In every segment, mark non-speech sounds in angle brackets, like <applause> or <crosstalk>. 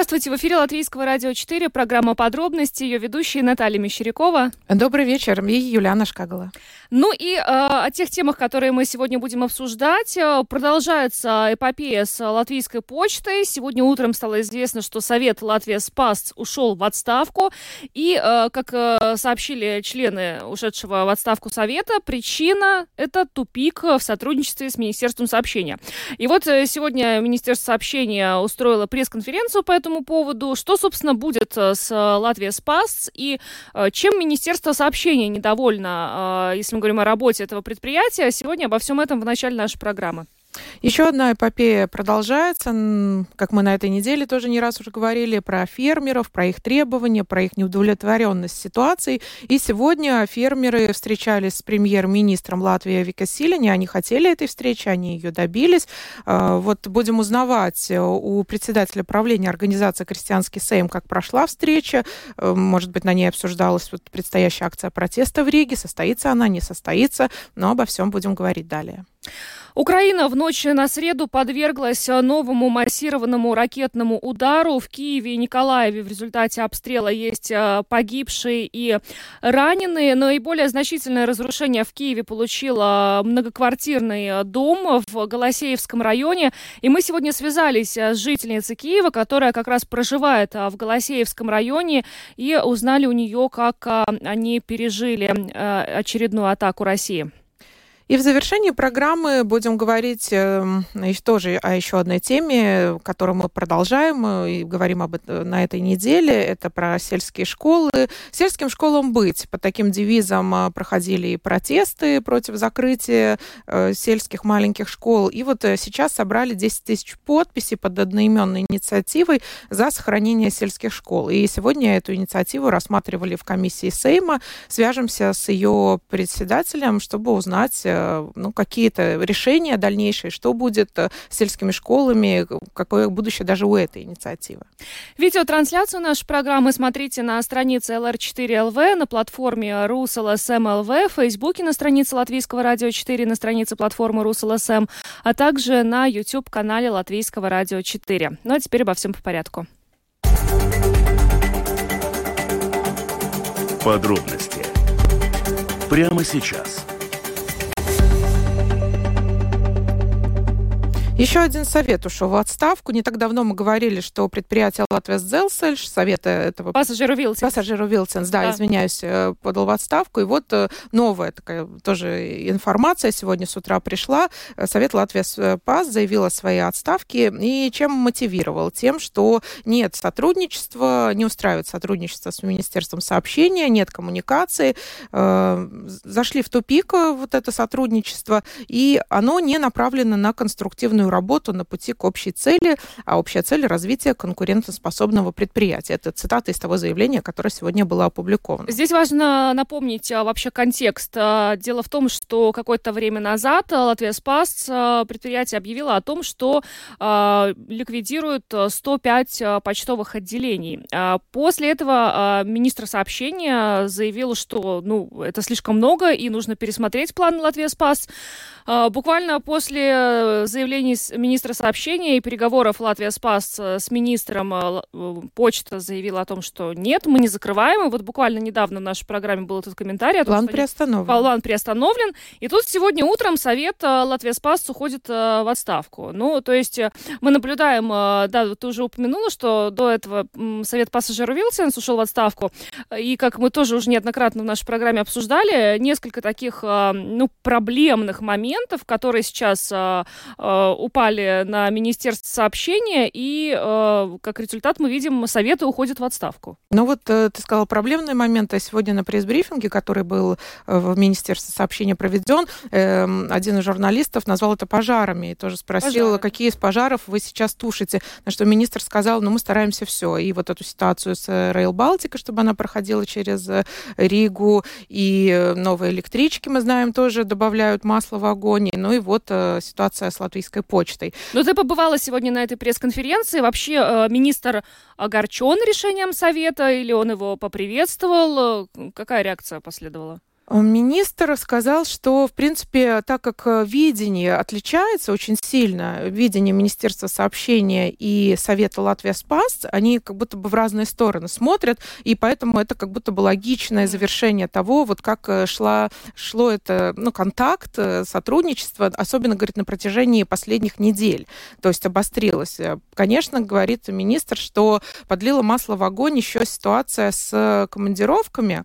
Здравствуйте, в эфире Латвийского радио 4, программа «Подробности», ее ведущая Наталья Мещерякова. Добрый вечер, и Юлиана Шкагала. Ну и э, о тех темах, которые мы сегодня будем обсуждать. Э, продолжается эпопея с Латвийской почтой. Сегодня утром стало известно, что Совет Латвия Спас ушел в отставку. И, э, как э, сообщили члены ушедшего в отставку Совета, причина – это тупик в сотрудничестве с Министерством сообщения. И вот э, сегодня Министерство сообщения устроило пресс-конференцию по этому поводу. Что, собственно, будет э, с Латвия Спас и э, чем Министерство сообщения недовольно, э, если мы говорим о работе этого предприятия. Сегодня обо всем этом в начале нашей программы. Еще одна эпопея продолжается. Как мы на этой неделе тоже не раз уже говорили про фермеров, про их требования, про их неудовлетворенность ситуацией. И сегодня фермеры встречались с премьер-министром Латвии Вика Силини. Они хотели этой встречи, они ее добились. А, вот будем узнавать у председателя правления организации «Крестьянский Сейм», как прошла встреча. Э, может быть, на ней обсуждалась вот предстоящая акция протеста в Риге. Состоится она, не состоится. Но обо всем будем говорить далее. Украина в ночь на среду подверглась новому массированному ракетному удару. В Киеве и Николаеве в результате обстрела есть э, погибшие и раненые. Наиболее значительное разрушение в Киеве получило многоквартирный дом в Голосеевском районе. И мы сегодня связались с жительницей Киева, которая как раз проживает в Голосеевском районе, и узнали у нее, как э, они пережили э, очередную атаку России. И в завершении программы будем говорить э, тоже о еще одной теме, которую мы продолжаем э, и говорим об этом на этой неделе. Это про сельские школы. Сельским школам быть. Под таким девизом э, проходили и протесты против закрытия э, сельских маленьких школ. И вот сейчас собрали 10 тысяч подписей под одноименной инициативой за сохранение сельских школ. И сегодня эту инициативу рассматривали в комиссии Сейма. Свяжемся с ее председателем, чтобы узнать, ну, какие-то решения дальнейшие, что будет э, с сельскими школами, какое будущее даже у этой инициативы. Видеотрансляцию нашей программы смотрите на странице LR4LV, на платформе RusLSM.LV, в Фейсбуке на странице Латвийского радио 4, на странице платформы RusLSM, а также на YouTube-канале Латвийского радио 4. Ну а теперь обо всем по порядку. Подробности прямо сейчас. Еще один совет ушел в отставку. Не так давно мы говорили, что предприятие Латвия Зелсельш, совета этого... Пассажиру Вилсенс. Пассажиру Вилсенс, да, да, извиняюсь, э, подал в отставку. И вот э, новая такая тоже информация сегодня с утра пришла. Совет Латвия ПАС заявил о своей отставке. И чем мотивировал? Тем, что нет сотрудничества, не устраивает сотрудничество с Министерством сообщения, нет коммуникации. Э, зашли в тупик вот это сотрудничество, и оно не направлено на конструктивную работу на пути к общей цели, а общая цель – развитие конкурентоспособного предприятия. Это цитата из того заявления, которое сегодня было опубликовано. Здесь важно напомнить а, вообще контекст. А, дело в том, что какое-то время назад Латвия Спас а, предприятие объявило о том, что ликвидирует 105 почтовых отделений. После этого министр сообщения заявил, что ну, это слишком много и нужно пересмотреть план Латвия Спас. Буквально после заявления министра сообщения и переговоров Латвия Спас э, с министром э, э, почта заявила о том, что нет, мы не закрываем. И вот буквально недавно в нашей программе был этот комментарий. План том, приостановлен. План приостановлен. И тут сегодня утром Совет Латвия Спас уходит в отставку. Ну, то есть мы наблюдаем, да, ты уже упомянула, что до этого Совет пассажиров Вилсенс ушел в отставку. И как мы тоже уже неоднократно в нашей программе обсуждали, несколько таких, ну, проблемных моментов, которые сейчас упали на Министерство сообщения, и э, как результат мы видим, Советы уходят в отставку. Ну вот э, ты сказала проблемные моменты. Сегодня на пресс-брифинге, который был э, в Министерстве сообщения проведен, э, один из журналистов назвал это пожарами и тоже спросил, Пожары. какие из пожаров вы сейчас тушите. На что министр сказал, ну мы стараемся все. И вот эту ситуацию с Rail Baltica, чтобы она проходила через э, Ригу, и новые электрички, мы знаем, тоже добавляют масло в огонь. Ну и вот э, ситуация с латвийской почтой. Но ты побывала сегодня на этой пресс-конференции. Вообще э, министр огорчен решением совета или он его поприветствовал? Какая реакция последовала? Министр сказал, что, в принципе, так как э, видение отличается очень сильно, видение Министерства сообщения и Совета Латвия Спас, они как будто бы в разные стороны смотрят, и поэтому это как будто бы логичное завершение того, вот как э, шла, шло это, ну, контакт, э, сотрудничество, особенно, говорит, на протяжении последних недель, то есть обострилось. Конечно, говорит министр, что подлила масло в огонь еще ситуация с командировками,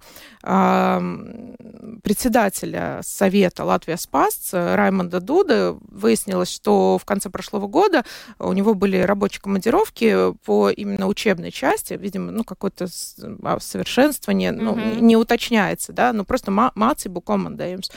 председателя Совета Латвия Спас Раймонда Дуда выяснилось, что в конце прошлого года у него были рабочие командировки по именно учебной части, видимо, ну, какое-то а, совершенствование, mm-hmm. ну, не уточняется, да, ну, просто mācību komandējums.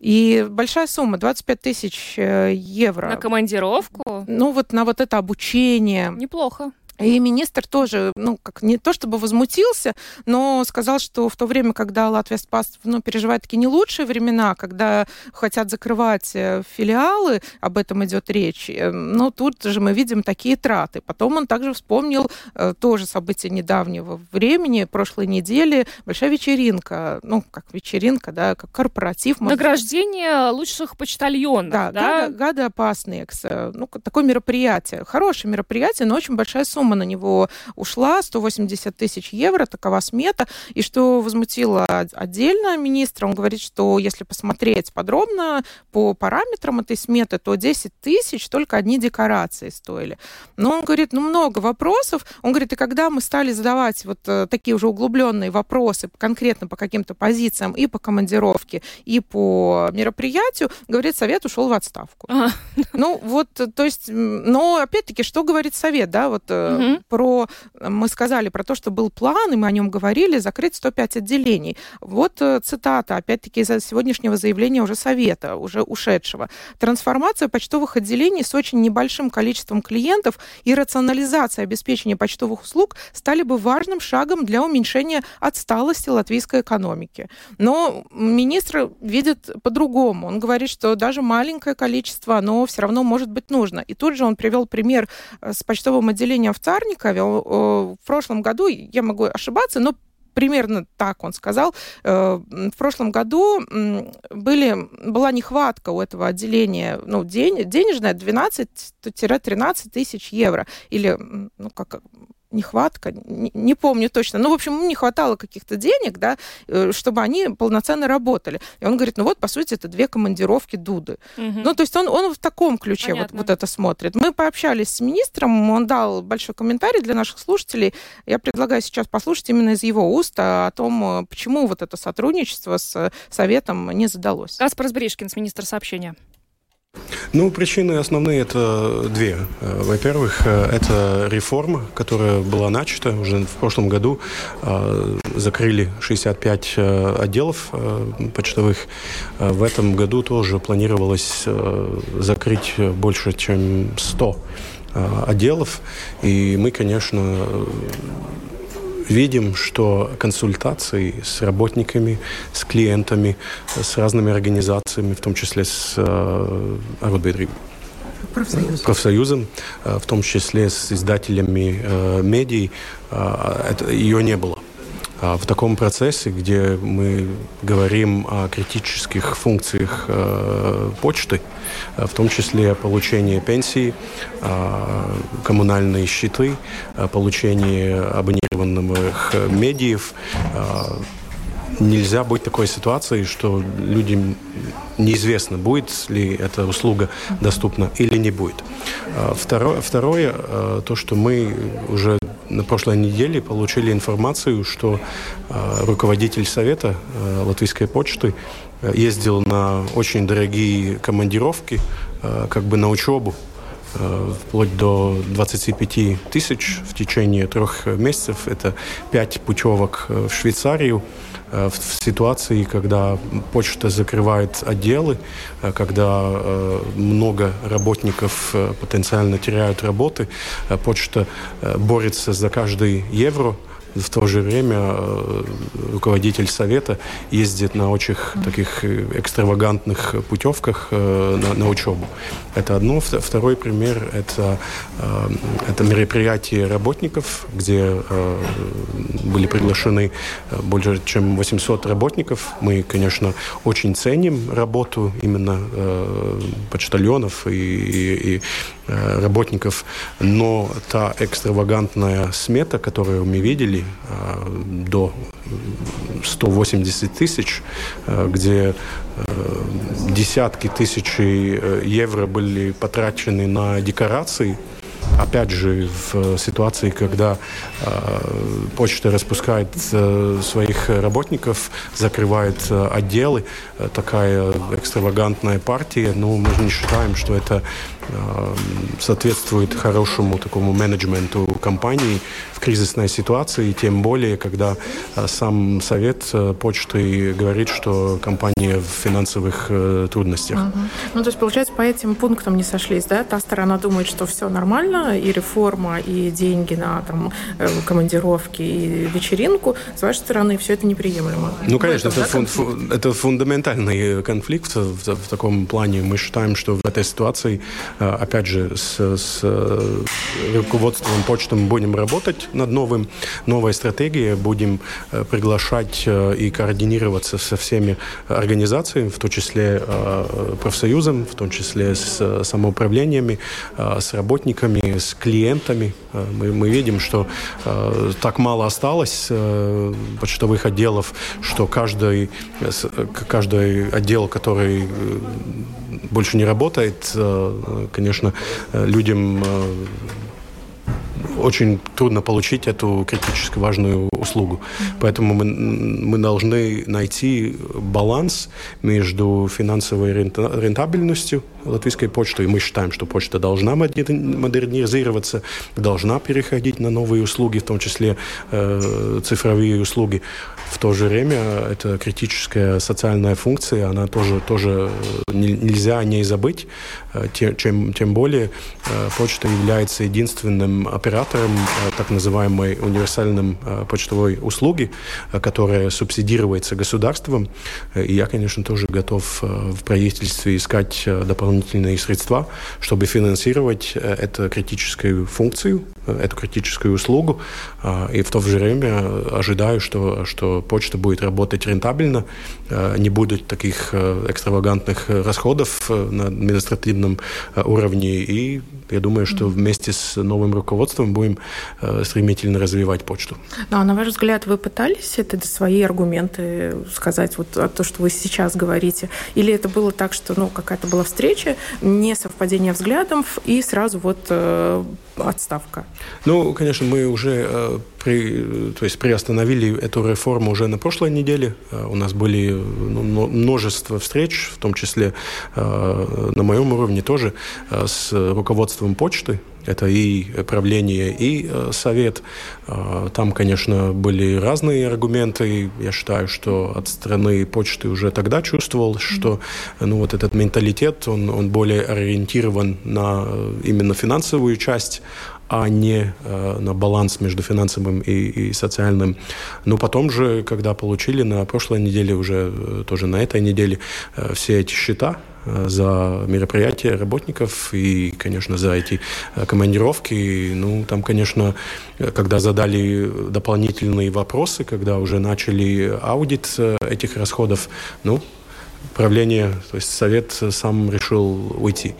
И большая сумма, 25 тысяч э, евро. На командировку? Ну, вот на вот это обучение. Неплохо. И министр тоже, ну, как не то чтобы возмутился, но сказал, что в то время, когда Латвия Спас ну, переживает такие не лучшие времена, когда хотят закрывать э, филиалы, об этом идет речь, э, ну, тут же мы видим такие траты. Потом он также вспомнил э, тоже события недавнего времени, прошлой недели, большая вечеринка, ну, как вечеринка, да, как корпоратив. Награждение лучших почтальонов, да? Да, гады, гады опасные, ну, такое мероприятие, хорошее мероприятие, но очень большая сумма сумма на него ушла, 180 тысяч евро, такова смета. И что возмутило отдельно министра, он говорит, что если посмотреть подробно по параметрам этой сметы, то 10 тысяч только одни декорации стоили. Но он говорит, ну много вопросов. Он говорит, и когда мы стали задавать вот э, такие уже углубленные вопросы конкретно по каким-то позициям и по командировке, и по мероприятию, говорит, совет ушел в отставку. Ага. Ну вот, то есть, но опять-таки, что говорит совет, да, вот э, угу. про... Мы сказали про то, что был план, и мы о нем говорили, закрыть 105 отделений. Вот э, цитата, опять-таки, из сегодняшнего заявления уже Совета, уже ушедшего. Трансформация почтовых отделений с очень небольшим количеством клиентов и рационализация обеспечения почтовых услуг стали бы важным шагом для уменьшения отсталости латвийской экономики. Но министр видит по-другому. Он говорит, что даже маленькое количество, оно все равно может быть нужно. И тут же он привел пример э, с почтовым отделением в Царникове в прошлом году, я могу ошибаться, но примерно так он сказал. Э, в прошлом году были, была нехватка у этого отделения, ну, день, денежная 12-13 тысяч евро. Или, ну, как нехватка, не, не помню точно. Ну, в общем, ему не хватало каких-то денег, да, э, чтобы они полноценно работали. И он говорит, ну вот, по сути, это две командировки Дуды. Угу. Ну, то есть он, он в таком ключе вот, вот это смотрит. Мы пообщались с министром, он дал большой комментарий для наших слушателей. Я предлагаю сейчас послушать именно из его уст о том, э, почему вот это сотрудничество с Советом не задалось. Каспар Сбришкинс, министр сообщения. Ну, причины основные это две. Э, во-первых, э, это реформа, которая была начата уже в прошлом году. Э, закрыли 65 отделов почтовых. В этом году тоже планировалось закрыть больше, чем 100 отделов. И мы, конечно, видим, что консультации с работниками, с клиентами, с разными организациями, в том числе с э, профсоюзом. профсоюзом, э, в том числе с издателями э, медий, э, это, ее не было. А в таком процессе, где мы говорим о критических функциях э, почты, э, в том числе о получении пенсии, э, коммунальные счеты, получение абонированных медиев, нельзя быть такой ситуации, что людям неизвестно, будет ли эта услуга доступна или не будет. А, второе, второе а, то, что мы уже на прошлой неделе получили информацию, что а, руководитель совета Латвийской почты ездил на очень дорогие командировки, как бы на учебу вплоть до 25 тысяч в течение трех месяцев. Это пять путевок в Швейцарию, Э, в ситуации, когда почта закрывает отделы, э, когда э, много работников потенциально теряют работы, почта борется за каждый евро, в то же время э, руководитель совета ездит на очень таких экстравагантных путевках на, на учебу. Это одно. Второй пример – это, это мероприятие работников, где были приглашены больше чем 800 работников. Мы, конечно, очень ценим работу именно почтальонов и, и, и Э, работников, но та экстравагантная смета, которую мы видели э, до 180 тысяч, э, где десятки тысяч евро были потрачены на декорации, опять же, в ситуации, когда э, почта распускает э, своих работников, закрывает э, отделы, э, такая экстравагантная партия, ну, мы не считаем, что это э, соответствует хорошему такому менеджменту компании в кризисной ситуации, тем более, когда э, сам совет э, почты говорит, что компания в финансовых э, трудностях. Угу. Ну, то есть, получается, по этим пунктам не сошлись, да? Та сторона думает, что все нормально, и реформа, и деньги на там, командировки, и вечеринку, с вашей стороны все это неприемлемо. Ну, конечно, это, да, фун, фун, это фундаментальный конфликт в, в таком плане. Мы считаем, что в этой ситуации, опять же, с, с руководством почты мы будем работать над новым, новой стратегией, будем приглашать и координироваться со всеми организациями, в том числе профсоюзом, в том числе с самоуправлениями, с работниками, с клиентами. Э, мы, мы видим, что э, так мало осталось э, почтовых отделов, что каждый, э, каждый отдел, который э, больше не работает, э, конечно, людям очень трудно получить эту критически важную услугу. Поэтому мы, мы должны найти баланс между финансовой рентабельностью латвийской почты, и мы считаем, что почта должна модернизироваться, должна переходить на новые услуги, в том числе э, цифровые услуги. В то же время это критическая социальная функция, она тоже, тоже нельзя о ней забыть, э, тем, тем более э, почта является единственным оператором э, так называемой универсальной почтовой услуги, которая субсидируется государством. И я, конечно, тоже готов в правительстве искать дополнительные средства, чтобы финансировать эту критическую функцию, эту критическую услугу. И в то же время ожидаю, что, что почта будет работать рентабельно, э, не будет таких э, экстравагантных расходов на административном уровне. И я думаю, что вместе с новым руководством будем стремительно развивать почту. Ну, а на ваш взгляд, вы пытались это свои аргументы сказать, вот то, что вы сейчас говорите? Или это было так, что ну, какая-то была встреча, не совпадение взглядов, и сразу вот э, отставка? Ну, конечно, мы уже при, то есть приостановили эту реформу уже на прошлой неделе. Э, у нас были ну, множество встреч, в том числе э, на моем уровне тоже, э, с руководством почты. Это и правление, и совет. Там, конечно, были разные аргументы. Я считаю, что от страны почты уже тогда чувствовал, что ну, вот этот менталитет, он, он более ориентирован на именно финансовую часть, а не э, на баланс между финансовым и, и социальным. Но потом же, когда получили на прошлой неделе, уже э, тоже на этой неделе, э, все эти счета, э, за мероприятия работников и, конечно, за эти э, командировки. Ну, там, конечно, когда задали дополнительные вопросы, когда уже начали аудит этих расходов, ну, правление, то есть совет сам решил уйти.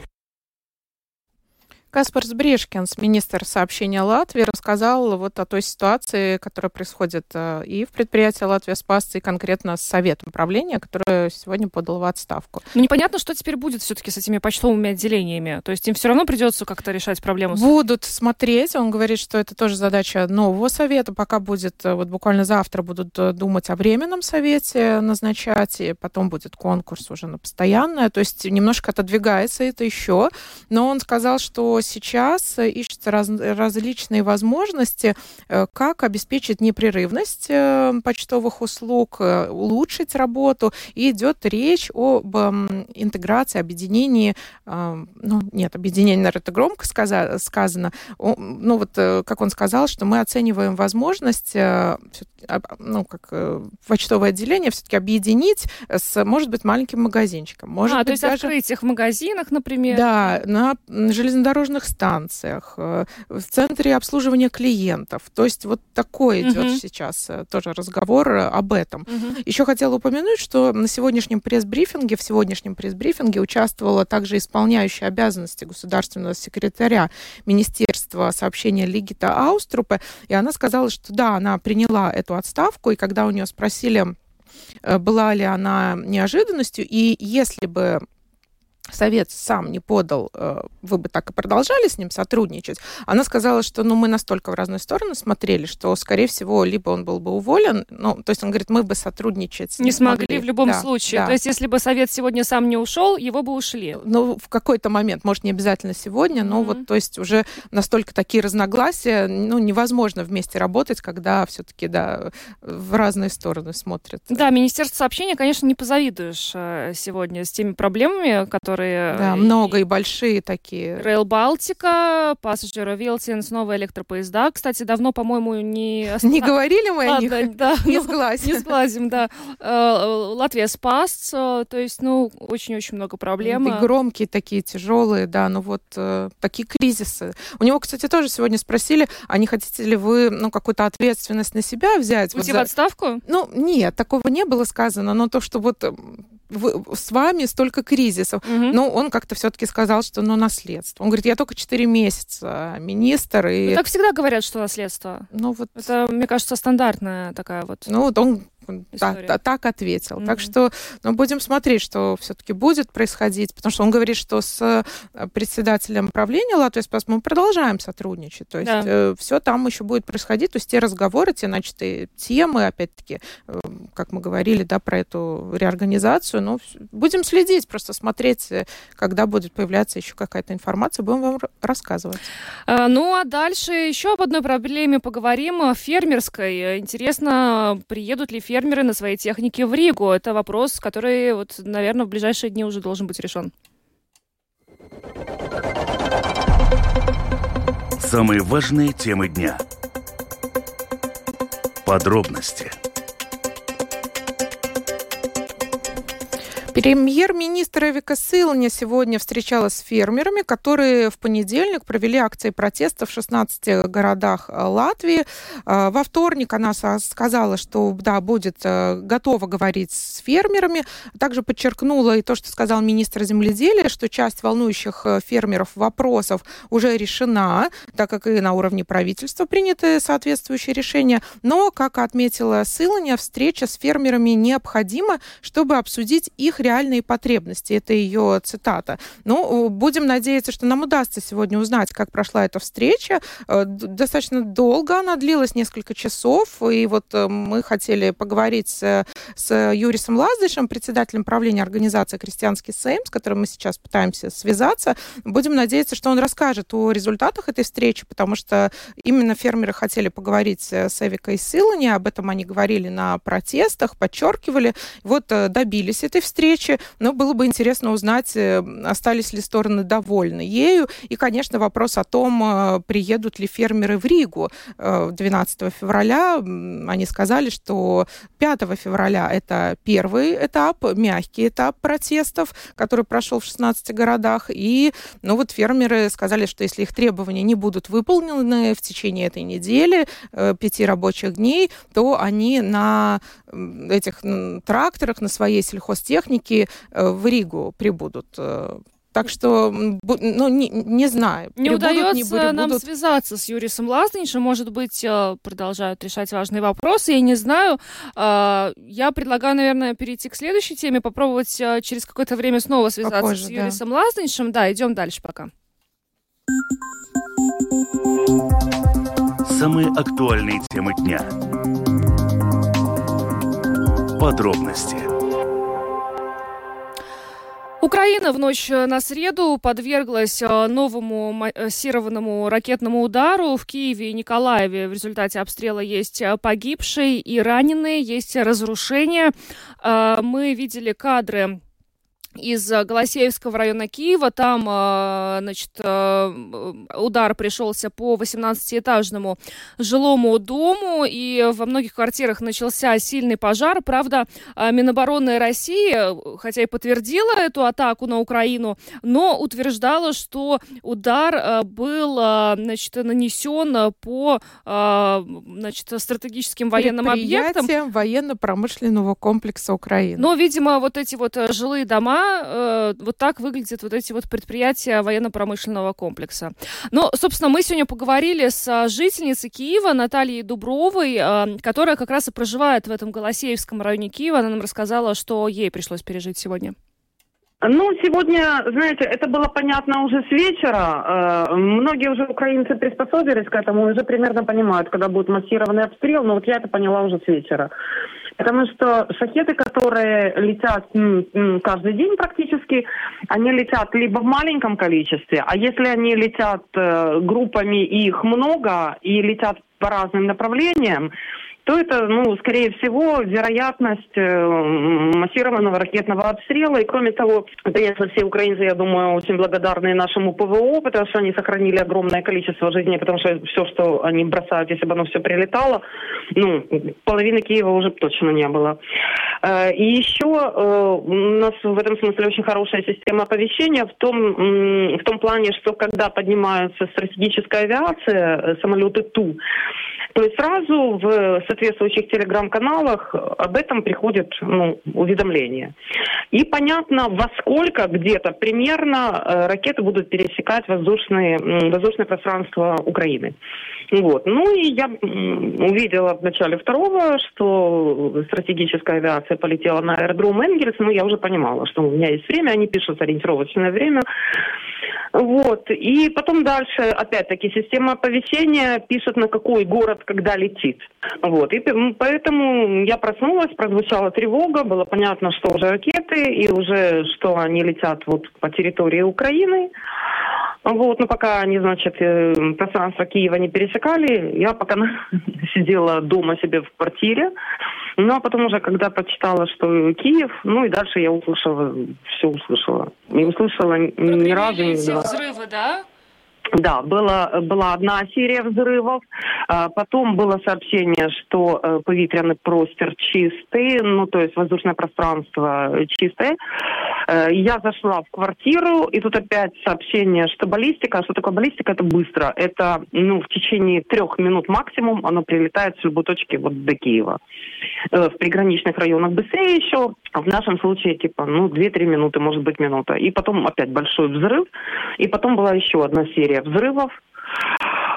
Каспар Сбрешкинс, министр сообщения Латвии, рассказал вот о той ситуации, которая происходит э, и в предприятии Латвия Спас, и конкретно с Советом правления, которое сегодня подало в отставку. Ну, непонятно, что теперь будет все-таки с этими почтовыми отделениями. То есть им все равно придется как-то решать проблему. Будут смотреть. Он говорит, что это тоже задача нового совета. Пока будет, э, вот буквально завтра будут э, думать о временном совете назначать, и потом будет конкурс уже на постоянное. То есть немножко отодвигается это еще. Но он сказал, что сейчас ищутся раз, различные возможности, э, как обеспечить непрерывность э, почтовых услуг, э, улучшить работу. И идет речь об интеграции, объединении, ну, нет, объединение, наверное, это громко сказано, ну, вот, как он сказал, что мы оцениваем возможность, ну, как почтовое отделение все-таки объединить с, может быть, маленьким магазинчиком. Может а, быть, то есть даже... открыть их в магазинах, например? Да, на железнодорожных станциях, э, в центре обслуживания клиентов. То есть вот такой идет угу. сейчас э, тоже разговор э, об этом. Угу. Еще хотела упомянуть, что на сегодняшнем пресс-брифинге, в сегодняшнем пресс-брифинге участвовала также исполняющая обязанности государственного секретаря Министерства сообщения Лигита Ауструпе, и она сказала, что да, она приняла эту отставку, и когда у нее спросили, была ли она неожиданностью, и если бы Совет сам не подал, э, вы бы так и продолжали с ним сотрудничать. Она сказала, что ну, мы настолько в разные стороны смотрели, что, скорее всего, либо он был бы уволен, ну, то есть он говорит, мы бы сотрудничать не, не смогли. смогли в любом да, случае. Да. То есть если бы Совет сегодня сам не ушел, его бы ушли. Ну, в какой-то момент, может, не обязательно сегодня, но mm-hmm. вот, то есть уже настолько такие разногласия, ну, невозможно вместе работать, когда все-таки, да, в разные стороны смотрят. Да, Министерство сообщения, конечно, не позавидуешь э, сегодня с теми проблемами, которые которые... Да, много и большие такие. Rail Балтика, Passenger Wheels, снова электропоезда. Кстати, давно, по-моему, не... <laughs> Не говорили мы о них? Да, <laughs> не сглазим. Не сглазим, да. Э, Латвия спас, э, то есть, ну, очень-очень много проблем. И громкие такие, тяжелые, да, ну вот э, такие кризисы. У него, кстати, тоже сегодня спросили, а не хотите ли вы, ну, какую-то ответственность на себя взять? Уйти вот в отставку? Ну, нет, такого не было сказано, но то, что вот вы, с вами столько кризисов. Угу. Но он как-то все-таки сказал, что ну наследство. Он говорит, я только 4 месяца министр. И... Ну, так всегда говорят, что наследство. Ну, вот... Это, мне кажется, стандартная такая вот... Ну, вот он так, так ответил. Mm-hmm. Так что ну, будем смотреть, что все-таки будет происходить, потому что он говорит, что с э, председателем правления Латвии Спас мы продолжаем сотрудничать. То есть да. э, все там еще будет происходить. То есть те разговоры, те начатые темы, опять-таки, э, как мы говорили, да, про эту реорганизацию, ну, будем следить, просто смотреть, э, когда будет появляться еще какая-то информация, будем вам рассказывать. А, ну, а дальше еще об одной проблеме поговорим, фермерской. Интересно, приедут ли фермеры фермеры на своей технике в Ригу? Это вопрос, который, вот, наверное, в ближайшие дни уже должен быть решен. Самые важные темы дня. Подробности – Премьер-министр Эвика Сылня сегодня встречалась с фермерами, которые в понедельник провели акции протеста в 16 городах э, Латвии. Э, во вторник она сказала, что да, будет э, готова говорить с фермерами. Также подчеркнула и то, что сказал министр земледелия, что часть волнующих фермеров вопросов уже решена, так как и на уровне правительства приняты соответствующие решения. Но, как отметила Сыланя, встреча с фермерами необходима, чтобы обсудить их реальные потребности. Это ее цитата. Ну, будем надеяться, что нам удастся сегодня узнать, как прошла эта встреча. Э, достаточно долго она длилась, несколько часов, и вот э, мы хотели поговорить с, с Юрисом Лаздышем, председателем правления организации «Крестьянский Сейм», с которым мы сейчас пытаемся связаться. Будем надеяться, что он расскажет о результатах этой встречи, потому что именно фермеры хотели поговорить с Эвикой Силани, об этом они говорили на протестах, подчеркивали. Вот э, добились этой встречи, встречи, но было бы интересно узнать, э, остались ли стороны довольны ею. И, конечно, вопрос о том, э, приедут ли фермеры в Ригу 12 э, февраля. Они сказали, что 5 февраля это первый этап, мягкий этап протестов, который прошел в 16 городах. И ну вот фермеры сказали, что если их требования не будут выполнены в течение этой недели, пяти рабочих дней, то они на этих тракторах, на своей сельхозтехнике сотрудники э, в Ригу прибудут. Э, так что, ну, не, не знаю. Не прибудут, удается не прибудут. нам связаться с Юрисом Лазничем. Может быть, э, продолжают решать важные вопросы. Я не знаю. Я предлагаю, наверное, перейти к следующей теме, попробовать через какое-то время снова связаться Попозже, с Юрисом да. Лазничем. Да, идем дальше пока. Самые актуальные темы дня. Подробности Украина в ночь на среду подверглась э, новому массированному ракетному удару в Киеве и Николаеве. В результате обстрела есть э, погибшие и раненые, есть разрушения. Э, мы видели кадры из э, Голосеевского района Киева. Там, э, значит, э, удар пришелся по 18-этажному жилому дому, и во многих квартирах начался сильный пожар. Правда, Минобороны России, хотя и подтвердила эту атаку на Украину, но утверждала, что удар был, значит, нанесен по, значит, стратегическим военным объектам. военно-промышленного комплекса Украины. Но, видимо, вот эти вот жилые дома э, вот так выглядят вот эти вот предприятия военно-промышленного комплекса. Но, собственно, мы сегодня поговорили с жительницей Киева Натальей Дубровой, э, которая как раз и проживает в этом Голосеевском районе Киева. Она нам рассказала, что ей пришлось пережить сегодня. Ну, сегодня, знаете, это было понятно уже с вечера. Э, многие уже украинцы приспособились к этому, уже примерно понимают, когда будет массированный обстрел, но вот я это поняла уже с вечера. Потому что шахеты, которые летят каждый день практически, они летят либо в маленьком количестве, а если они летят э, группами, их много, и летят по разным направлениям, то это, ну, скорее всего, вероятность э, массированного ракетного обстрела. И кроме того, конечно, все украинцы, я думаю, очень благодарны нашему ПВО, потому что они сохранили огромное количество жизней, потому что все, что они бросают, если бы оно все прилетало, ну, половины Киева уже точно не было. Э, и еще э, у нас в этом смысле очень хорошая система оповещения в том, в том плане, что когда поднимается стратегическая авиация, самолеты Ту, то есть сразу в соответствующих телеграм-каналах об этом приходит ну, уведомление. И понятно, во сколько где-то примерно э, ракеты будут пересекать воздушные, воздушное пространство Украины. Вот. Ну и я увидела в начале второго, что стратегическая авиация полетела на аэродром Энгельс, но я уже понимала, что у меня есть время, они пишут ориентировочное время. Вот. И потом дальше, опять-таки, система оповещения пишет, на какой город когда летит. Вот. И поэтому я проснулась, прозвучала тревога, было понятно, что уже ракеты, и уже что они летят вот по территории Украины. Вот, но пока они, значит, э, пространство Киева не пересекали, я пока <laughs> сидела дома себе в квартире. Ну, а потом уже, когда почитала, что Киев, ну и дальше я услышала, все услышала. Не услышала ни разу, ни два. взрывы, да? Да, была, была одна серия взрывов. А, потом было сообщение, что э, повітряный простер чистый, ну, то есть воздушное пространство чистое. Э, я зашла в квартиру, и тут опять сообщение, что баллистика. Что такое баллистика? Это быстро. Это, ну, в течение трех минут максимум оно прилетает с любой точки вот до Киева. Э, в приграничных районах быстрее еще, в нашем случае, типа, ну, 2-3 минуты, может быть, минута. И потом опять большой взрыв. И потом была еще одна серия взрывов.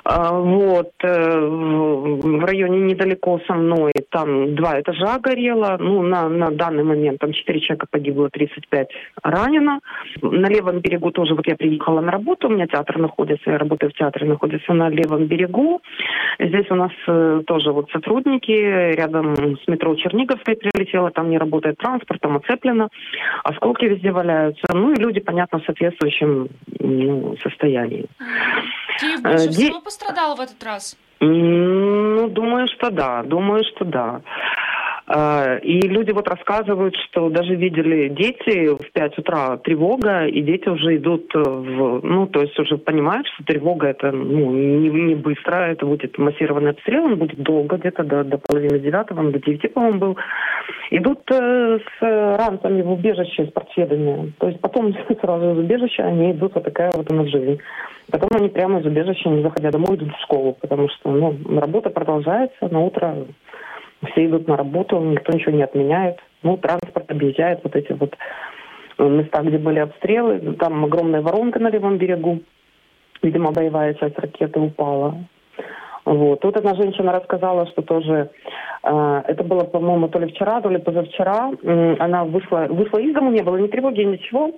А, вот, э, в районе недалеко со мной, там два этажа горело. Ну, на, на данный момент там четыре человека погибло, 35 ранено. На левом берегу тоже, вот я приехала на работу, у меня театр находится, я работаю в театре, находится на левом берегу. Здесь у нас э, тоже вот сотрудники, рядом с метро Черниговской прилетело, там не работает транспорт, там оцеплено, осколки везде валяются. Ну и люди, понятно, в соответствующем ну, состоянии. Киев больше Де... всего пострадал в этот раз? Ну, думаю, что да. Думаю, что да. А, и люди вот рассказывают, что даже видели дети в 5 утра тревога, и дети уже идут в... Ну, то есть уже понимают, что тревога это ну, не, не быстро, это будет массированный обстрел, он будет долго, где-то до, до половины девятого, до девяти, по-моему, был. Идут э, с ранцами в убежище, с портфелями. То есть потом <laughs> сразу из убежища они идут, вот такая вот у нас жизнь. Потом они прямо из убежища, не заходя домой, идут в школу, потому что ну, работа продолжается, на утро все идут на работу, никто ничего не отменяет. Ну, транспорт объезжает вот эти вот э, места, где были обстрелы. Там огромная воронка на левом берегу. Видимо, боевая часть ракеты упала. Вот. Тут одна женщина рассказала, что тоже э, это было, по-моему, то ли вчера, то ли позавчера. Э, она вышла, вышла из дома, не было ни тревоги, ничего.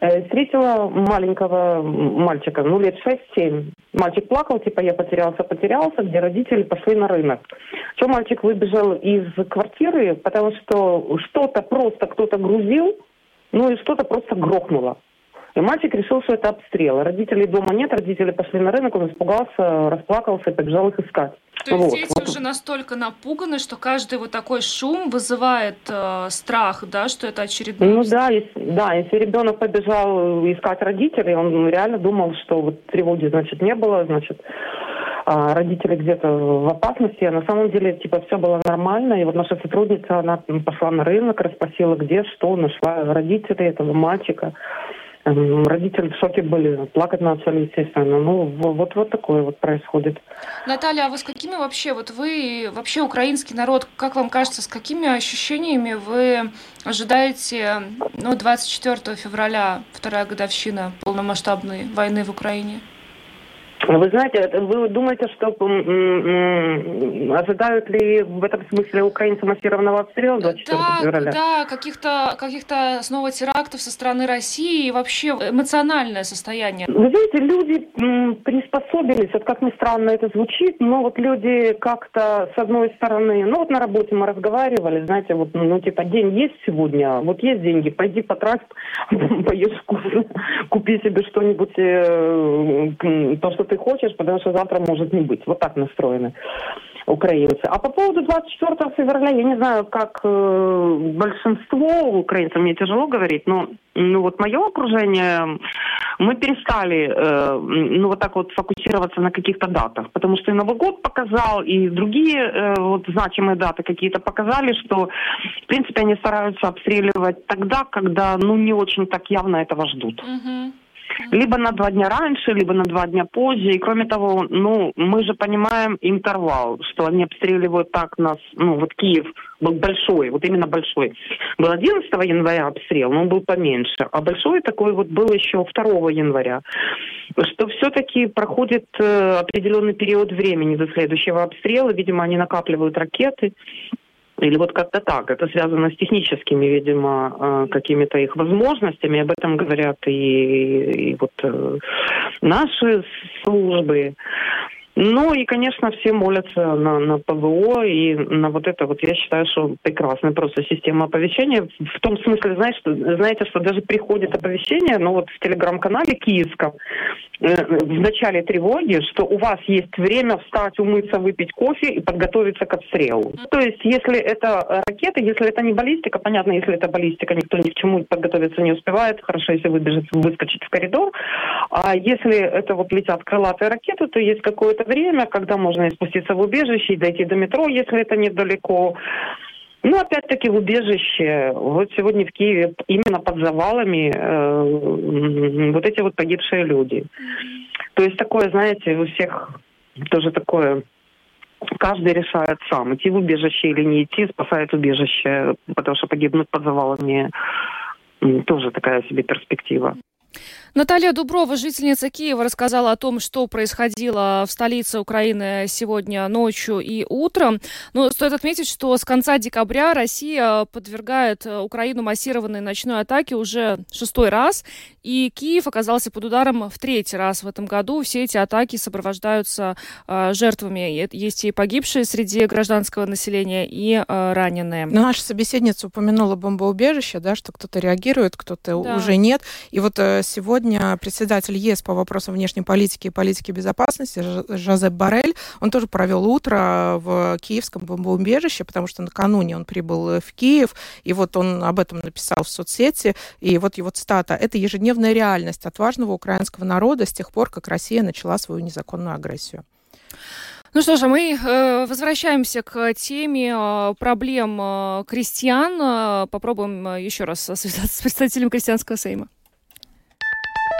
Э, встретила маленького мальчика, ну, лет 6-7. Мальчик плакал, типа, я потерялся, потерялся, где родители пошли на рынок. Что мальчик выбежал из квартиры, потому что что-то просто кто-то грузил, Ну и что-то просто грохнуло. И мальчик решил, что это обстрел. Родителей дома нет, родители пошли на рынок, он испугался, расплакался и побежал их искать. То есть Вот, дети вот. уже настолько напуганы, что каждый вот такой шум вызывает э, страх, да, что это очередной Ну да, если, да, если ребенок побежал искать родителей, он реально думал, что вот тревоги, значит, не было, значит, а, родители где-то в опасности, а на самом деле, типа, все было нормально, и вот наша сотрудница, она пошла на рынок, расспросила, где, что, нашла родителей этого мальчика. Эм, Родители в шоке были, плакать начали, естественно. Ну, вот, вот такое вот происходит. Наталья, а вы с какими вообще, вот вы, вообще украинский народ, как вам кажется, с какими ощущениями вы ожидаете, ну, 24 февраля, вторая годовщина полномасштабной войны в Украине? Вы знаете, вы думаете, что ожидают ли в этом смысле украинцы массированного обстрела 24 да, февраля? да, каких-то каких-то снова терактов со стороны России и вообще эмоциональное состояние. Вы знаете, люди приспособились, вот как ни странно это звучит, но вот люди как-то с одной стороны, ну вот на работе мы разговаривали, знаете, вот, ну типа день есть сегодня, вот есть деньги, пойди потрать, <laughs> поешь вкусно, купи себе что-нибудь, э, то, что ты хочешь, потому что завтра может не быть. Вот так настроены украинцы. А по поводу 24 февраля, я не знаю, как э, большинство украинцев, мне тяжело говорить, но ну вот мое окружение, мы перестали э, ну вот так вот фокусироваться на каких-то датах, потому что и Новый год показал, и другие э, вот значимые даты какие-то показали, что в принципе они стараются обстреливать тогда, когда ну не очень так явно этого ждут Мгм. Либо на два дня раньше, либо на два дня позже. И кроме того, ну, мы же понимаем интервал, что они обстреливают так нас, ну, вот Киев был большой, вот именно большой. Был 11 января обстрел, но он был поменьше. А большой такой вот был еще 2 января. Что все-таки проходит э, определенный период времени до следующего обстрела. Видимо, они накапливают ракеты. Или вот как-то так. Это связано с техническими, видимо, э, какими-то их возможностями. Об этом говорят и, и вот э, наши службы. Ну и, конечно, все молятся на, на ПВО и на вот это вот, я считаю, что прекрасная просто система оповещения. В том смысле, знаете, что, знаете, что даже приходит оповещение, ну вот в телеграм-канале киевском, э, в начале тревоги, что у вас есть время встать, умыться, выпить кофе и подготовиться к обстрелу. То есть, если это ракеты, если это не баллистика, понятно, если это баллистика, никто ни к чему подготовиться не успевает, хорошо, если выбежит, выскочить в коридор. А если это вот летят крылатые ракеты, то есть какое-то время, когда можно спуститься в убежище, и дойти до метро, если это недалеко. Ну, опять-таки, в убежище. Вот сегодня в Киеве именно под завалами э, вот эти вот погибшие люди. То есть такое, знаете, у всех тоже такое каждый решает сам, идти в убежище или не идти, спасает убежище, потому что погибнуть под завалами тоже такая себе перспектива. Наталья Дуброва, жительница Киева, рассказала о том, что происходило в столице Украины сегодня ночью и утром. Но стоит отметить, что с конца декабря Россия подвергает э, Украину массированной ночной атаке уже шестой раз, и Киев оказался под ударом в третий раз в этом году. Все эти атаки сопровождаются э, жертвами. Есть и погибшие среди гражданского населения, и э, раненые. Но наша собеседница упомянула бомбоубежище, да, что кто-то реагирует, кто-то Да. уже нет. И вот э, сегодня председатель ЕС по вопросам внешней политики и политики безопасности Жозеп Барель, он тоже провел утро в киевском бомбоубежище, потому что накануне он прибыл в Киев, и вот он об этом написал в соцсети, и вот его цитата «Это ежедневная реальность отважного украинского народа с тех пор, как Россия начала свою незаконную агрессию». Ну что же, мы э, возвращаемся к теме э, проблем э, крестьян. Попробуем еще раз связаться с представителем крестьянского сейма.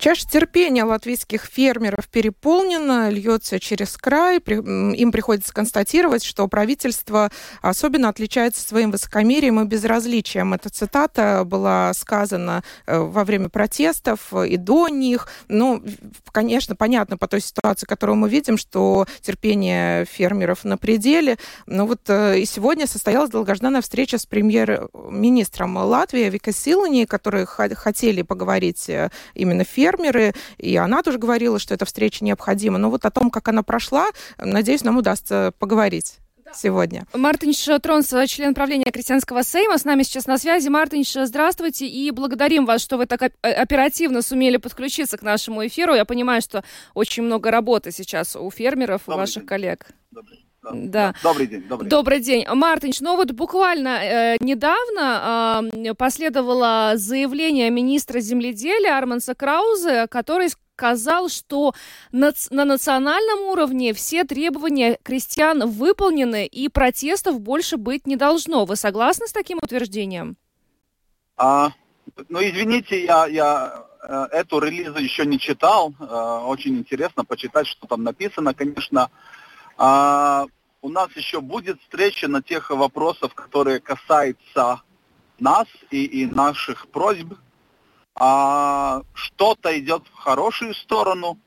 Чаша терпения латвийских фермеров переполнена, льется через край. Им приходится констатировать, что правительство особенно отличается своим высокомерием и безразличием. Эта цитата была сказана э, во время протестов и до них. Ну, конечно, понятно по той ситуации, которую мы видим, что терпение фермеров на пределе. Но вот э, и сегодня состоялась долгожданная встреча с премьер-министром Латвии Вика Силани, которые хотели поговорить э, именно фермерам, фермеры, и она тоже говорила, что эта встреча необходима. Но вот о том, как она прошла, надеюсь, нам удастся поговорить сегодня. Мартинш Тронс, член правления Крестьянского Сейма, с нами сейчас на связи. Мартинш, здравствуйте и благодарим вас, что вы так оперативно сумели подключиться к нашему эфиру. Я понимаю, что очень много работы сейчас у фермеров, Добрый у ваших день. коллег. Добрый. Да. Добрый день. Добрый, добрый день. Мартинч, ну вот буквально э, недавно э, последовало заявление министра земледелия Арманса Краузе, который сказал, что на, на национальном уровне все требования крестьян выполнены и протестов больше быть не должно. Вы согласны с таким утверждением? А, ну, извините, я, я э, эту релизу еще не читал. Э, очень интересно почитать, что там написано, конечно. А, у нас еще будет встреча на тех вопросах, которые касаются нас и, и наших просьб. А, что-то идет в хорошую сторону,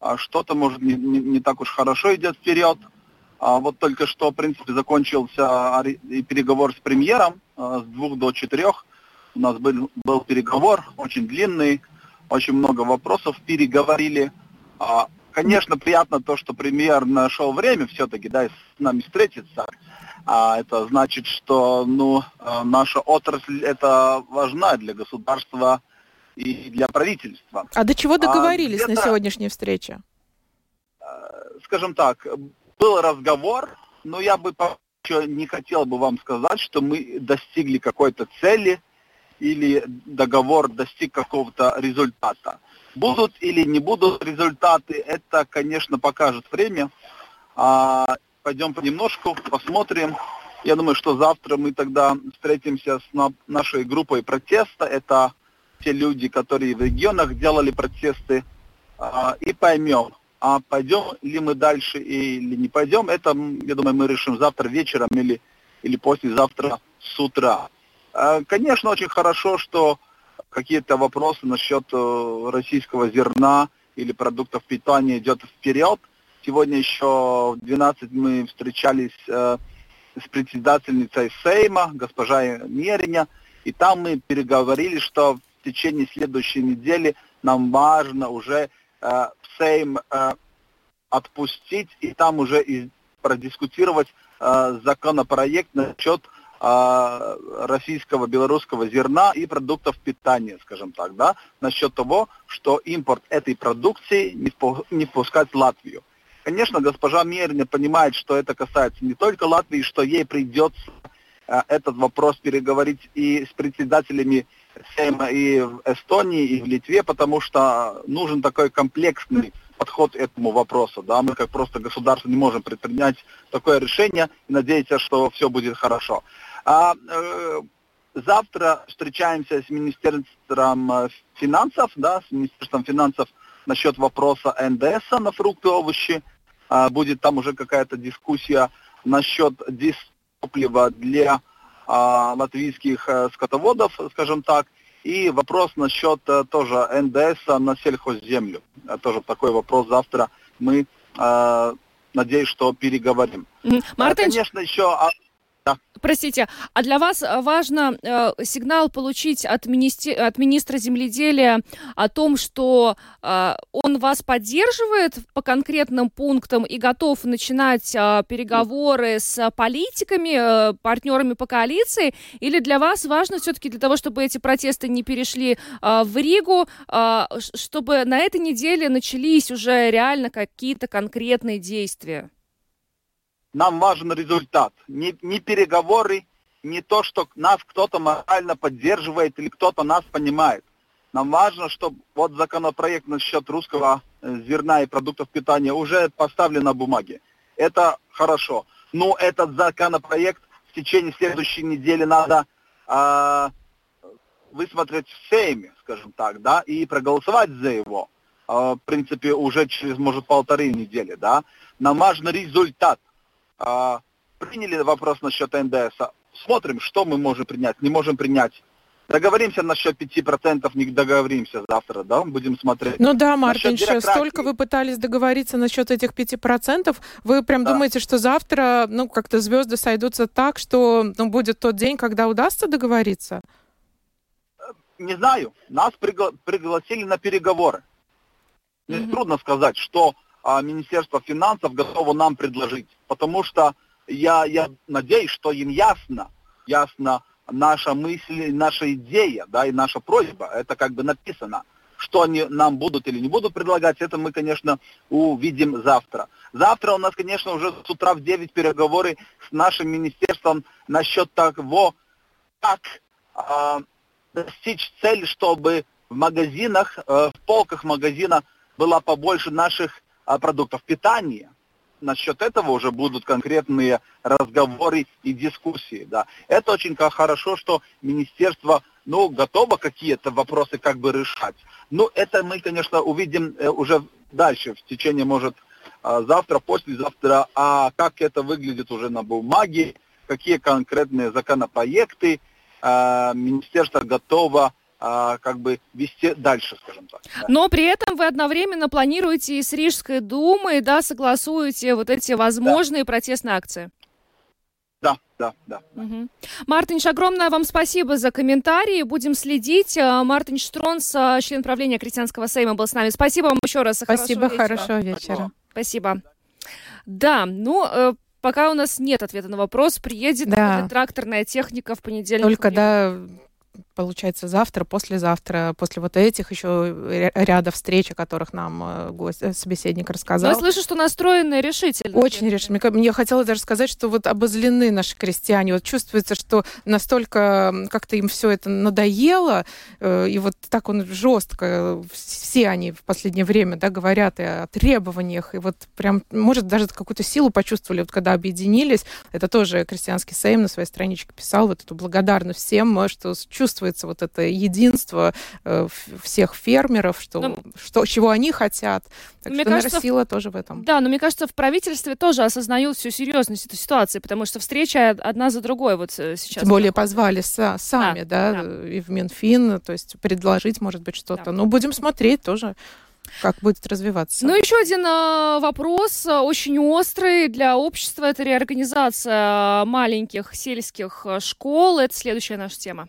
а что-то, может, не, не, не так уж хорошо идет вперед. А вот только что, в принципе, закончился переговор с премьером а, с двух до четырех. У нас был, был переговор, очень длинный, очень много вопросов переговорили. А, Конечно, приятно то, что премьер нашел время все-таки, да, с нами встретиться. А это значит, что ну, э, наша отрасль это важна для государства и для правительства. А до чего а договорились а на сегодняшней встрече? Э, скажем так, был разговор, но я бы не хотел бы вам сказать, что мы достигли какой-то цели или договор достиг какого-то результата. Будут или не будут результаты, это, конечно, покажет время. А, пойдем понемножку, посмотрим. Я думаю, что завтра мы тогда встретимся с нашей группой протеста. Это те люди, которые в регионах делали протесты. А, и поймем, а пойдем ли мы дальше или не пойдем. Это, я думаю, мы решим завтра вечером или, или послезавтра с утра. А, конечно, очень хорошо, что какие-то вопросы насчет э, российского зерна или продуктов питания идет вперед. Сегодня еще в 12 мы встречались э, с председательницей Сейма, госпожа Мериня, и там мы переговорили, что в течение следующей недели нам важно уже э, Сейм э, отпустить и там уже и продискутировать законопроект насчет российского, белорусского зерна и продуктов питания, скажем так, да, насчет того, что импорт этой продукции не впускать в Латвию. Конечно, госпожа Мерина понимает, что это касается не только Латвии, что ей придется а, этот вопрос переговорить и с председателями Сейма и в Эстонии, и в Литве, потому что нужен такой комплексный подход этому вопросу. Да? Мы как просто государство не можем предпринять такое решение и надеяться, что все будет хорошо. А, э, завтра встречаемся с Министерством э, финансов, да, с Министерством финансов насчет вопроса НДС на фрукты, овощи. А, будет там уже какая-то дискуссия насчет дистоплива для а, латвийских а, скотоводов, скажем так. И вопрос насчет а, тоже НДС на сельхозземлю. А, тоже такой вопрос завтра мы, а, надеюсь, что переговорим. Мартин... А, конечно, еще да. Простите, а для вас э, важно э, сигнал получить от, министи... от министра земледелия о том, что э, он вас поддерживает по конкретным пунктам и готов начинать э, переговоры с политиками, э, партнерами по коалиции, или для вас важно все-таки для того, чтобы эти протесты не перешли э, в Ригу, э, чтобы на этой неделе начались уже реально какие-то конкретные действия? Нам важен результат. Не, не переговоры, не то, что нас кто-то морально поддерживает или кто-то нас понимает. Нам важно, чтобы вот законопроект насчет русского э, зерна и продуктов питания уже поставлен на бумаге. Это хорошо. Но этот законопроект в течение следующей недели надо э, высмотреть в Сейме, скажем так, да, и проголосовать за его. Э, в принципе, уже через, может, полторы недели, да. Нам важен результат. А, приняли вопрос насчет НДС. Смотрим, что мы можем принять, не можем принять. Договоримся насчет 5%, не договоримся завтра, да, будем смотреть. Ну да, Мартин, столько вы пытались договориться насчет этих 5%. Вы прям да. думаете, что завтра, ну, как-то звезды сойдутся так, что ну, будет тот день, когда удастся договориться? Не знаю. Нас пригла- пригласили на переговоры. Mm-hmm. трудно сказать, что Министерство финансов готово нам предложить, потому что я, я надеюсь, что им ясно, ясно наша мысль, наша идея, да, и наша просьба. Это как бы написано. Что они нам будут или не будут предлагать, это мы, конечно, увидим завтра. Завтра у нас, конечно, уже с утра в 9 переговоры с нашим министерством насчет того, как э, достичь цели, чтобы в магазинах, э, в полках магазина было побольше наших продуктов питания насчет этого уже будут конкретные разговоры и дискуссии. Да. Это очень хорошо, что министерство ну, готово какие-то вопросы как бы решать. Ну, это мы, конечно, увидим э, уже дальше, в течение, может, э, завтра, послезавтра, а как это выглядит уже на бумаге, какие конкретные законопроекты э, министерство готово а, как бы вести дальше, скажем так. Да. Но при этом вы одновременно планируете и с Рижской думой, да, согласуете вот эти возможные да. протестные акции. Да, да, да. Угу. Мартинш, огромное вам спасибо за комментарии. Будем следить. А, Мартин Штронс, а, член правления Крестьянского Сейма, был с нами. Спасибо вам еще раз. Спасибо, хорошего вечера. Хорошего вечера. Спасибо. Да, ну, э, пока у нас нет ответа на вопрос, приедет да. тракторная техника в понедельник. Только, да, получается, завтра, послезавтра, после вот этих еще ряда встреч, о которых нам э, гость, э, собеседник рассказал. Но я слышу, что настроены решительно. Очень решительно. Мне, хотелось даже сказать, что вот обозлены наши крестьяне. Вот чувствуется, что настолько как-то им все это надоело, э, и вот так он жестко, все они в последнее время, да, говорят и о требованиях, и вот прям, может, даже какую-то силу почувствовали, вот когда объединились. Это тоже крестьянский сейм на своей страничке писал вот эту благодарность всем, что чувствуется вот это единство э, всех фермеров, что, но, ну, что, чего они хотят. Так мне что, кажется, наверное, сила тоже в этом. Да, но мне кажется, в правительстве тоже осознают всю серьезность этой ситуации, потому что встречи одна за другой вот э, сейчас. Тем более позвали са сами, да, да, да, и в Минфин, то есть предложить, может быть, что-то. Да. Ну, будем смотреть тоже как будет развиваться. Ну, еще один э, вопрос, э, очень острый для общества, это реорганизация маленьких сельских школ. Это следующая наша тема.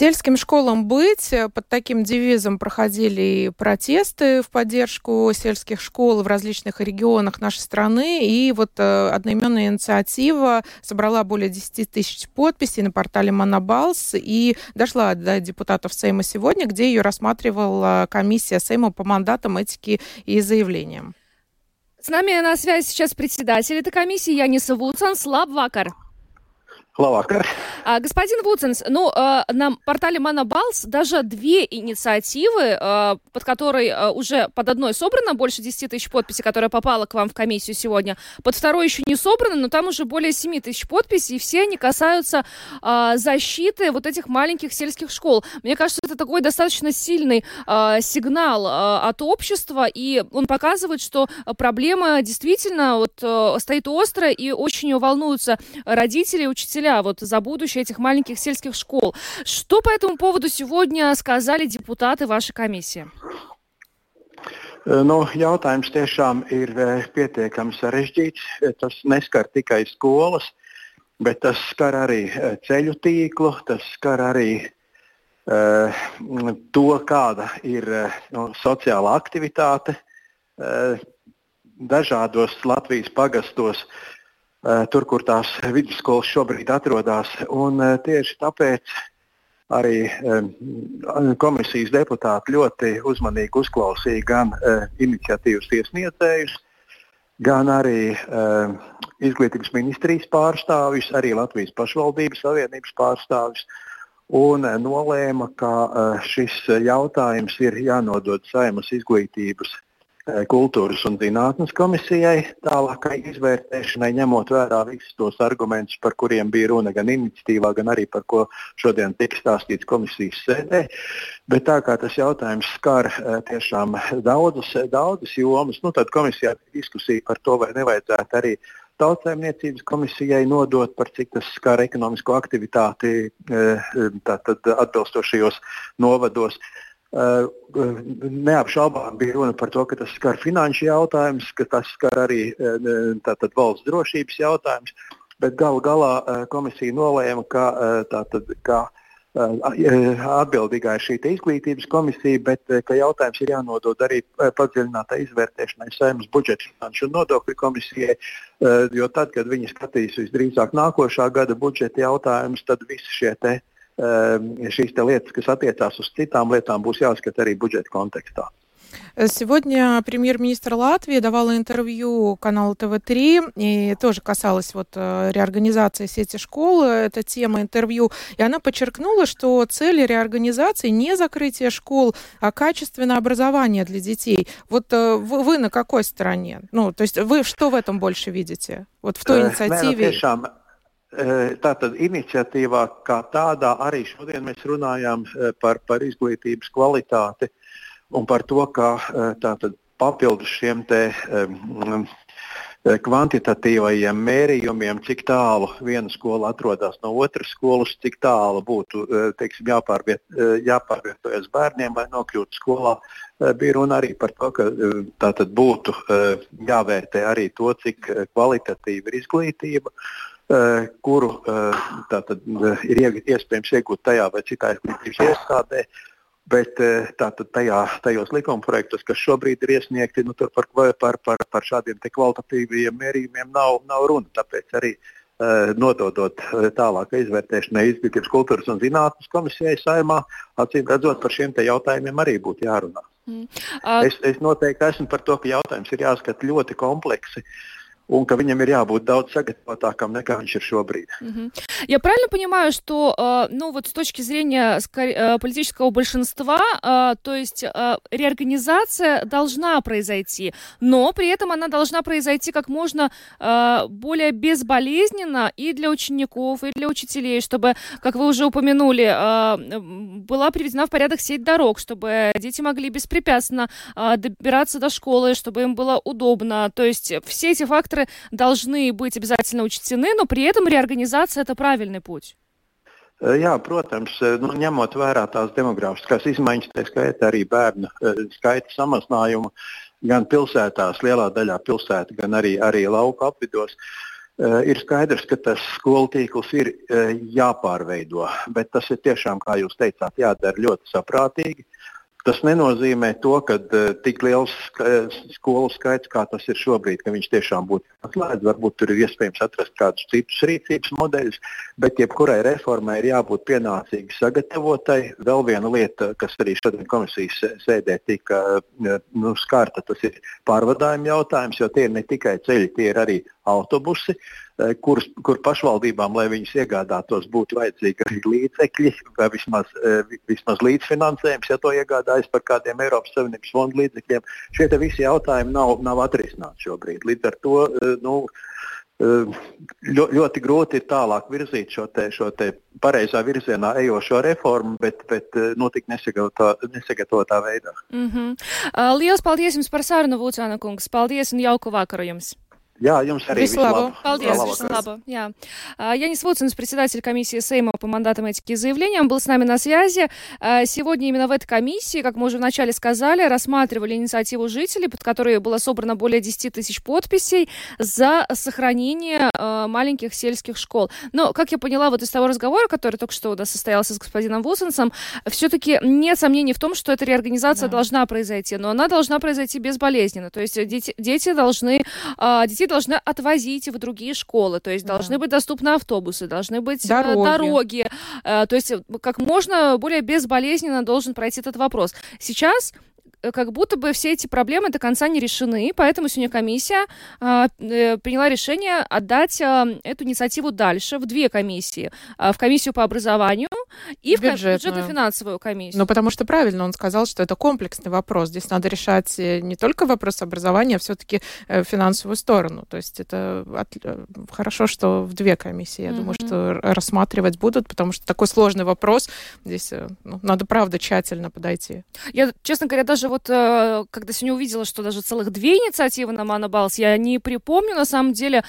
Сельским школам быть под таким девизом проходили и протесты в поддержку сельских школ в различных регионах нашей страны. И вот э, одноименная инициатива собрала более 10 тысяч подписей на портале Монобалс и дошла до депутатов Сейма сегодня, где ее рассматривала комиссия Сейма по мандатам этики и заявлениям. С нами на связи сейчас председатель этой комиссии Янис Вулсан. Слаб Вакар. Лавакар. А, господин Вудсенс, ну, э, на портале Манабалс даже две инициативы, э, под которой э, уже под одной собрано больше 10 тысяч подписей, которая попала к вам в комиссию сегодня, под второй еще не собрано, но там уже более 7 тысяч подписей, и все они касаются э, защиты вот этих маленьких сельских школ. Мне кажется, это такой достаточно сильный э, сигнал э, от общества, и он показывает, что проблема действительно вот, э, стоит острая, и очень волнуются родители, учителя, учителя вот за будущее этих маленьких сельских школ. Что по этому поводу сегодня сказали депутаты вашей комиссии? Nu, jautājums tiešām ir pietiekami sarežģīts. Tas neskar tikai skolas, bet tas skar arī ceļu tīklu, tas skar arī uh, to, kāda ir nu, sociālā aktivitāte uh, dažādos Latvijas pagastos. Eh, tur, kur tās vidusskolas šobrīd atrodas. Un eh, tieši tāpēc arī eh, komisijas deputāti ļoti uzmanīgi uzklausīja gan iniciatīvas iesniedzējus, gan arī izglītības ministrijas pārstāvjus, arī Latvijas pašvaldības savienības pārstāvjus. Un nolēma, ka šis jautājums ir jānodod Saimas izglītības kultūras un zinātnes komisijai tālākai izvērtēšanai, ņemot vērā visus tos argumentus, par kuriem bija runa gan iniciatīvā, gan arī par ko šodien tika stāstīts komisijas sēdē. Bet tā kā tas jautājums skar eh, tiešām daudzas, daudzas jomas, nu, tad komisijā diskusija par to, vai nevajadzētu arī tautsēmniecības komisijai nodot, par cik tas skar ekonomisko aktivitāti eh, tātad atbilstošajos novados. Neapšaubām bija runa par to, ka tas skar finanšu jautājumus, ka tas skar arī tātad, valsts drošības jautājumus, bet galu galā komisija nolēma, ka, tātad, ka atbildīgā ir šī izglītības komisija, bet ka jautājums ir jānodod arī padziļinātai izvērtēšanai saimnes budžeta finanšu un nodokļu komisijai, jo tad, kad viņi skatīs visdrīzāk nākošā gada budžeta jautājumus, tad visi šie te, šīs te lietas, kas attiecās uz citām lietām, būs jāskata arī budžeta kontekstā. Сегодня премьер-министр Латвии давала интервью каналу ТВ-3, и тоже касалось вот э, реорганизации сети школ, эта тема интервью, и она подчеркнула, что цель реорганизации не закрытие школ, а качественное образование для детей. Вот э, вы, вы на какой стороне? Ну, то есть вы что в этом больше видите? Вот в той инициативе? Tātad iniciatīvā kā tādā arī šodien mēs runājām par, par izglītības kvalitāti un par to, ka tātad papildus šiem te um, kvantitatīvajiem mērījumiem, cik tālu viena skola atrodas no otras skolas, cik tālu būtu teiksim, jāpārviet, jāpārvietojas bērniem, lai nokļūtu skolā. Bija runa arī par to, ka tātad būtu jāvērtē arī to, cik kvalitatīva ir izglītība kuru tātad, ir iespējams iegūt tajā vai citā izglītības iestādē. Bet tātad tajā, tajos likumprojektos, kas šobrīd ir iesniegti, nu, par, par, par, par šādiem kvalitatīviem mērījumiem nav, nav runa. Tāpēc arī nododot tālāk izvērtēšanai Izglītības, kultūras un zinātnes komisijai saimā, acīm redzot, par šiem jautājumiem arī būtu jārunā. Mm. Uh, es, es noteikti esmu par to, ka jautājums ir jāskata ļoti kompleksi. Uh, un ka viņam ir jābūt daudz sagatavotākam nekā viņš ir šobrīd. Угу. Я правильно понимаю, что, ну вот с точки зрения политического большинства, то есть реорганизация должна произойти, но при этом она должна произойти как можно более безболезненно и для учеников, и для учителей, чтобы, как вы уже упомянули, была приведена в порядок сеть дорог, чтобы дети могли беспрепятственно добираться до школы, чтобы им было удобно. То есть все эти факторы факторы должны быть обязательно учтены, но при этом реорганизация – это правильный путь. Jā, protams, nu, ņemot vērā tās demogrāfiskās izmaiņas, tā skaitā arī bērnu skaita samazinājumu gan pilsētās, lielā daļā pilsētu, gan arī, arī lauku apvidos, ir skaidrs, ka tas skolu tīkls ir jāpārveido. Bet tas ir tiešām, kā jūs teicāt, jādara ļoti saprātīgi. Tas nenozīmē to, ka uh, tik liels uh, skolu skaits, kā tas ir šobrīd, ka viņš tiešām būtu atslēgts. Varbūt tur ir iespējams atrast kādus citus rīcības modeļus, bet jebkurai reformai ir jābūt pienācīgi sagatavotai. Vēl viena lieta, kas arī šodien komisijas sēdē tika uh, nu, skārta, tas ir pārvadājuma jautājums, jo tie ir ne tikai ceļi, tie ir arī autobusi. Uh, Eh, kur, kur pašvaldībām, lai viņas iegādātos, būtu vajadzīgi arī līdzekļi vai vismaz, eh, vismaz līdzfinansējums, ja to iegādājas par kādiem Eiropas Savienības fondu līdzekļiem. Šie visi jautājumi nav, nav atrisināti šobrīd. Līdz ar to eh, nu, ļoti grūti ir tālāk virzīt šo, te, šo te pareizā virzienā ejošo reformu, bet, bet nu, tik nesagatavotā, veidā. Mm -hmm. Lielas paldies jums par sarunu, Vūcāna kungs. Paldies un jauku vakaru jums! Jā, jums arī visu labu. Paldies, visu labu. Я. Янис Вудсонс, председатель комиссии Сейма по мандатам этики и заявлениям, был с нами на связи. Сегодня именно в этой комиссии, как мы уже вначале сказали, рассматривали инициативу жителей, под которой было собрано более 10 тысяч подписей за сохранение маленьких сельских школ. Но, как я поняла вот из того разговора, который только что у нас состоялся с господином Вудсонсом, все-таки нет сомнений в том, что эта реорганизация да. должна произойти, но она должна произойти безболезненно. То есть дети, дети должны, детей должны отвозить в другие школы, то есть да. должны быть доступны автобусы, должны быть э, дороги, дороги э, то есть как можно более безболезненно должен пройти этот вопрос. Сейчас Э, как будто бы все эти проблемы до конца не решены, поэтому сегодня комиссия э, приняла решение отдать а, эту инициативу дальше в две комиссии. А, в комиссию по образованию и в бюджетно-финансовую комиссию. Ну, потому что правильно он сказал, что это комплексный вопрос. Здесь надо решать э, не только вопрос образования, а все-таки э, финансовую сторону. То есть это от... Э, хорошо, что в две комиссии, я mm-hmm. думаю, что рассматривать будут, потому что такой сложный вопрос. Здесь ну, надо, правда, тщательно подойти. Я, честно говоря, даже вот когда сегодня увидела, что даже целых две инициативы на Манабалс, я не припомню на самом деле,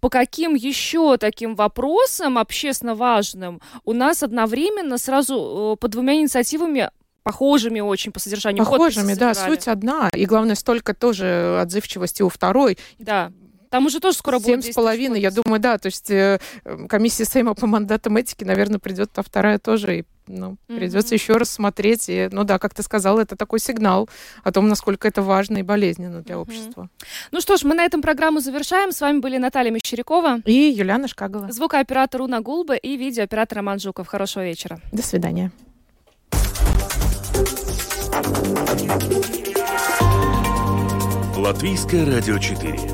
по каким еще таким вопросам общественно важным у нас одновременно сразу э, по двумя инициативами похожими очень по содержанию. Похожими, да, суть одна. И главное, столько тоже отзывчивости у второй. Да. Там уже тоже скоро Семь будет с половиной, я думаю, да. То есть э, комиссия Сейма по мандатам этики, наверное, придет, а вторая тоже. И, ну, Мгм. придется еще раз смотреть. И, ну да, как ты сказала, это такой сигнал о том, насколько это важно и болезненно для Мгм. общества. Ну что ж, мы на этом программу завершаем. С вами были Наталья Мещерякова, И Юлиана Шкагова. звукооператор Уна Гулба и видеооператор Роман Жуков. Хорошего вечера. До свидания. Латвийское радио 4.